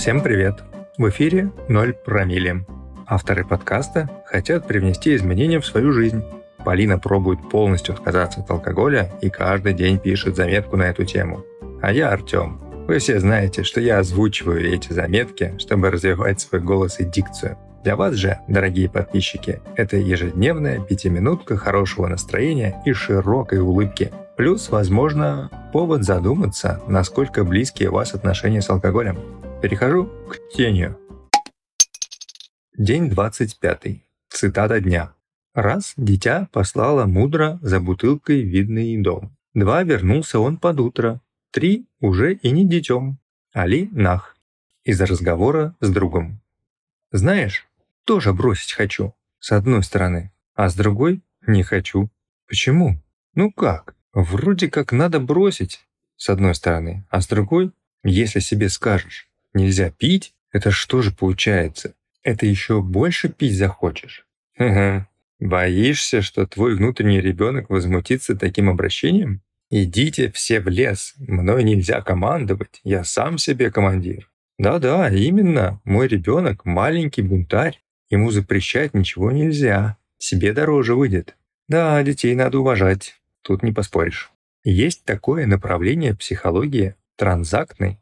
Всем привет! В эфире «Ноль промилле». Авторы подкаста хотят привнести изменения в свою жизнь. Полина пробует полностью отказаться от алкоголя и каждый день пишет заметку на эту тему. А я Артем. Вы все знаете, что я озвучиваю эти заметки, чтобы развивать свой голос и дикцию. Для вас же, дорогие подписчики, это ежедневная пятиминутка хорошего настроения и широкой улыбки. Плюс, возможно, повод задуматься, насколько близкие у вас отношения с алкоголем. Перехожу к чтению. День 25. Цитата дня. Раз дитя послала мудро за бутылкой видный дом. Два вернулся он под утро. Три уже и не детем. Али нах. Из разговора с другом. Знаешь, тоже бросить хочу. С одной стороны. А с другой не хочу. Почему? Ну как? Вроде как надо бросить. С одной стороны. А с другой, если себе скажешь, нельзя пить, это что же получается? Это еще больше пить захочешь? Ага. Боишься, что твой внутренний ребенок возмутится таким обращением? Идите все в лес, мной нельзя командовать, я сам себе командир. Да-да, именно, мой ребенок маленький бунтарь, ему запрещать ничего нельзя, себе дороже выйдет. Да, детей надо уважать, тут не поспоришь. Есть такое направление психологии транзактный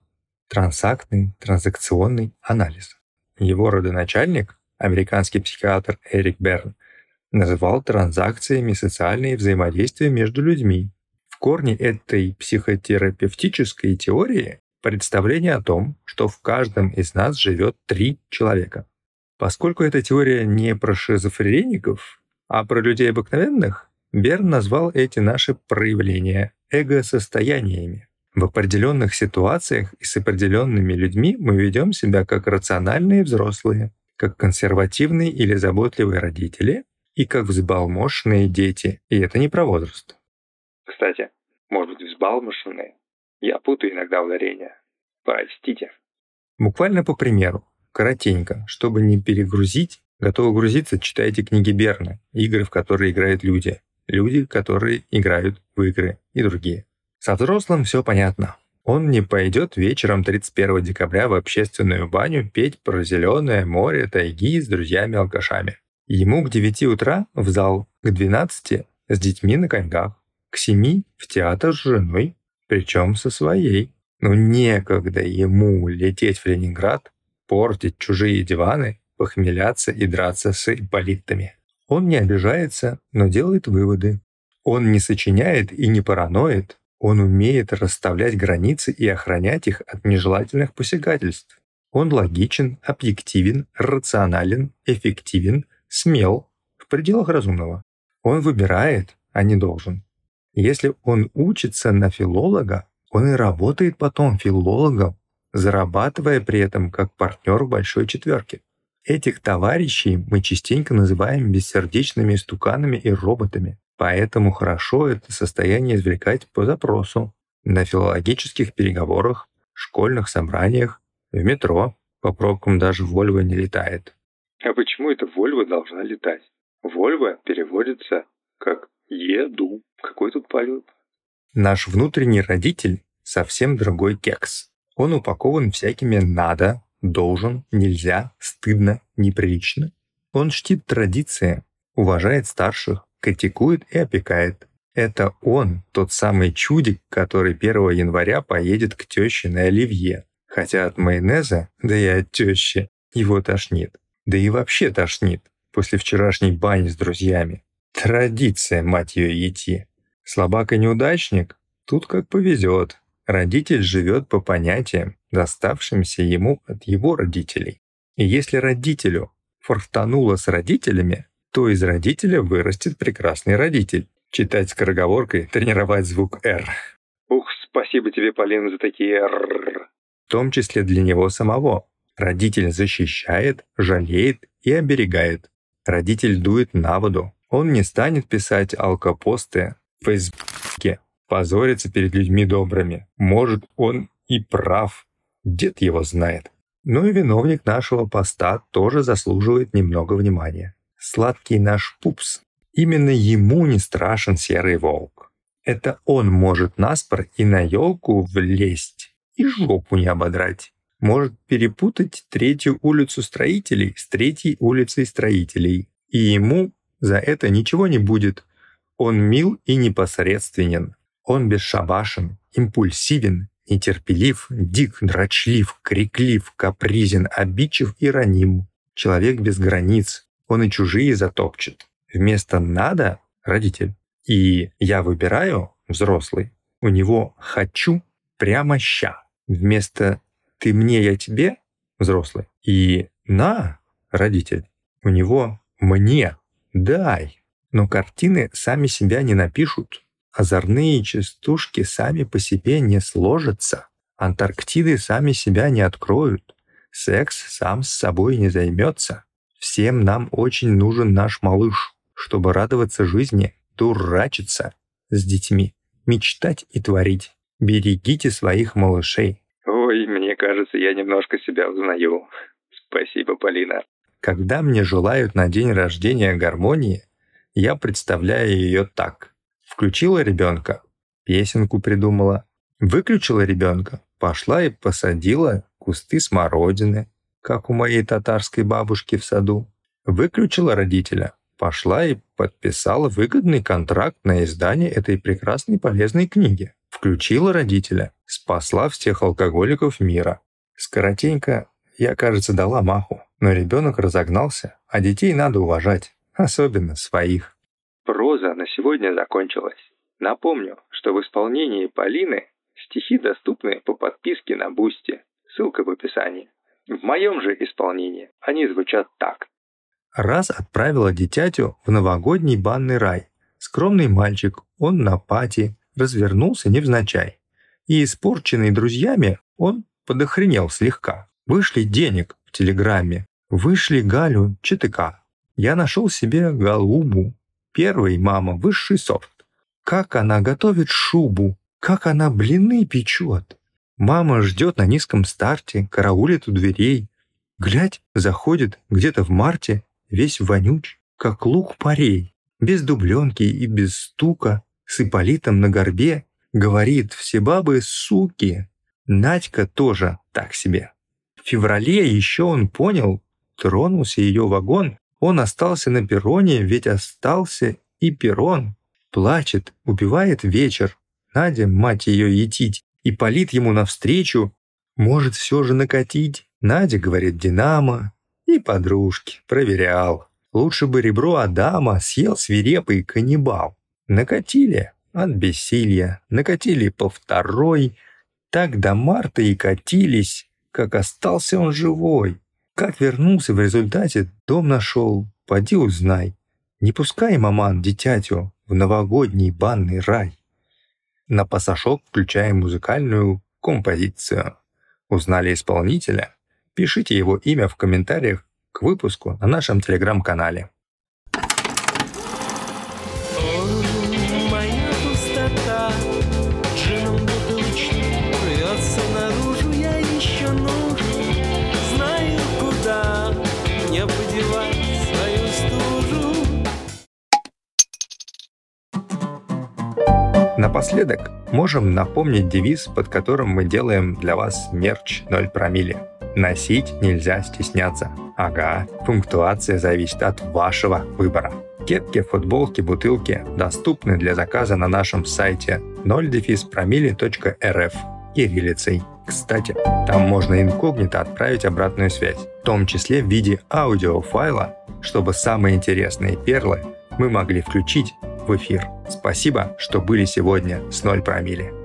трансактный транзакционный анализ. Его родоначальник, американский психиатр Эрик Берн, называл транзакциями социальные взаимодействия между людьми. В корне этой психотерапевтической теории представление о том, что в каждом из нас живет три человека. Поскольку эта теория не про шизофреников, а про людей обыкновенных, Берн назвал эти наши проявления эго-состояниями. В определенных ситуациях и с определенными людьми мы ведем себя как рациональные взрослые, как консервативные или заботливые родители и как взбалмошенные дети. И это не про возраст. Кстати, может быть взбалмошенные? Я путаю иногда ударения. Простите. Буквально по примеру, коротенько, чтобы не перегрузить, готовы грузиться, читайте книги Берна, игры, в которые играют люди, люди, которые играют в игры и другие. Со взрослым все понятно. Он не пойдет вечером 31 декабря в общественную баню петь про зеленое море тайги с друзьями-алкашами. Ему к 9 утра в зал, к 12 с детьми на коньках, к 7 в театр с женой, причем со своей. Но некогда ему лететь в Ленинград, портить чужие диваны, похмеляться и драться с ипполитами. Он не обижается, но делает выводы. Он не сочиняет и не параноид, он умеет расставлять границы и охранять их от нежелательных посягательств. Он логичен, объективен, рационален, эффективен, смел, в пределах разумного. Он выбирает, а не должен. Если он учится на филолога, он и работает потом филологом, зарабатывая при этом как партнер в большой четверке. Этих товарищей мы частенько называем бессердечными стуканами и роботами. Поэтому хорошо это состояние извлекать по запросу на филологических переговорах, школьных собраниях, в метро. По пробкам даже Вольва не летает. А почему это Вольва должна летать? Вольва переводится как «еду». Какой тут полет? Наш внутренний родитель совсем другой кекс. Он упакован всякими «надо», «должен», «нельзя», «стыдно», «неприлично». Он чтит традиции, уважает старших, критикует и опекает. Это он, тот самый чудик, который 1 января поедет к теще на оливье. Хотя от майонеза, да и от тещи, его тошнит. Да и вообще тошнит после вчерашней бани с друзьями. Традиция, мать ее, идти. Слабак и неудачник? Тут как повезет. Родитель живет по понятиям, доставшимся ему от его родителей. И если родителю форфтануло с родителями, то из родителя вырастет прекрасный родитель. Читать скороговоркой, тренировать звук «Р». Ух, спасибо тебе, Полина, за такие «Р». В том числе для него самого. Родитель защищает, жалеет и оберегает. Родитель дует на воду. Он не станет писать алкопосты в Фейсбуке, позориться перед людьми добрыми. Может, он и прав. Дед его знает. Но и виновник нашего поста тоже заслуживает немного внимания сладкий наш пупс. Именно ему не страшен серый волк. Это он может наспор и на елку влезть, и жопу не ободрать. может перепутать третью улицу строителей с третьей улицей строителей. И ему за это ничего не будет. Он мил и непосредственен. Он бесшабашен, импульсивен, нетерпелив, дик, дрочлив, криклив, капризен, обидчив и раним. Человек без границ. Он и чужие затопчет. Вместо «надо» — родитель. И «я выбираю» — взрослый. У него «хочу» прямо «ща». Вместо «ты мне, я тебе» — взрослый. И «на» — родитель. У него «мне» — дай. Но картины сами себя не напишут. Озорные частушки сами по себе не сложатся. Антарктиды сами себя не откроют. Секс сам с собой не займется. Всем нам очень нужен наш малыш, чтобы радоваться жизни, дурачиться с детьми, мечтать и творить. Берегите своих малышей. Ой, мне кажется, я немножко себя узнаю. Спасибо, Полина. Когда мне желают на день рождения гармонии, я представляю ее так. Включила ребенка, песенку придумала. Выключила ребенка, пошла и посадила кусты смородины, как у моей татарской бабушки в саду. Выключила родителя, пошла и подписала выгодный контракт на издание этой прекрасной полезной книги. Включила родителя, спасла всех алкоголиков мира. Скоротенько, я, кажется, дала маху, но ребенок разогнался, а детей надо уважать, особенно своих. Проза на сегодня закончилась. Напомню, что в исполнении Полины стихи доступны по подписке на Бусти. Ссылка в описании. В моем же исполнении они звучат так. Раз отправила дитятю в новогодний банный рай. Скромный мальчик, он на пати, развернулся невзначай. И испорченный друзьями, он подохренел слегка. Вышли денег в телеграмме, вышли Галю ЧТК. Я нашел себе голубу. Первый, мама, высший сорт. Как она готовит шубу, как она блины печет. Мама ждет на низком старте, караулит у дверей. Глядь, заходит где-то в марте, весь вонюч, как лук парей, без дубленки и без стука, с Ипполитом на горбе, говорит, все бабы суки. Надька тоже так себе. В феврале еще он понял, тронулся ее вагон, он остался на перроне, ведь остался и перрон. Плачет, убивает вечер. Надя, мать ее, етить, и палит ему навстречу. Может все же накатить. Надя говорит «Динамо». И подружки. Проверял. Лучше бы ребро Адама съел свирепый каннибал. Накатили от бессилия. Накатили по второй. Так до марта и катились, как остался он живой. Как вернулся в результате, дом нашел, поди узнай. Не пускай, маман, дитятю в новогодний банный рай. На пасашок включаем музыкальную композицию. Узнали исполнителя? Пишите его имя в комментариях к выпуску на нашем телеграм-канале. Напоследок можем напомнить девиз, под которым мы делаем для вас мерч 0 промили. Носить нельзя стесняться. Ага, пунктуация зависит от вашего выбора. Кепки, футболки, бутылки доступны для заказа на нашем сайте 0 кириллицей. Кстати, там можно инкогнито отправить обратную связь, в том числе в виде аудиофайла, чтобы самые интересные перлы мы могли включить в эфир. Спасибо, что были сегодня с 0 промили.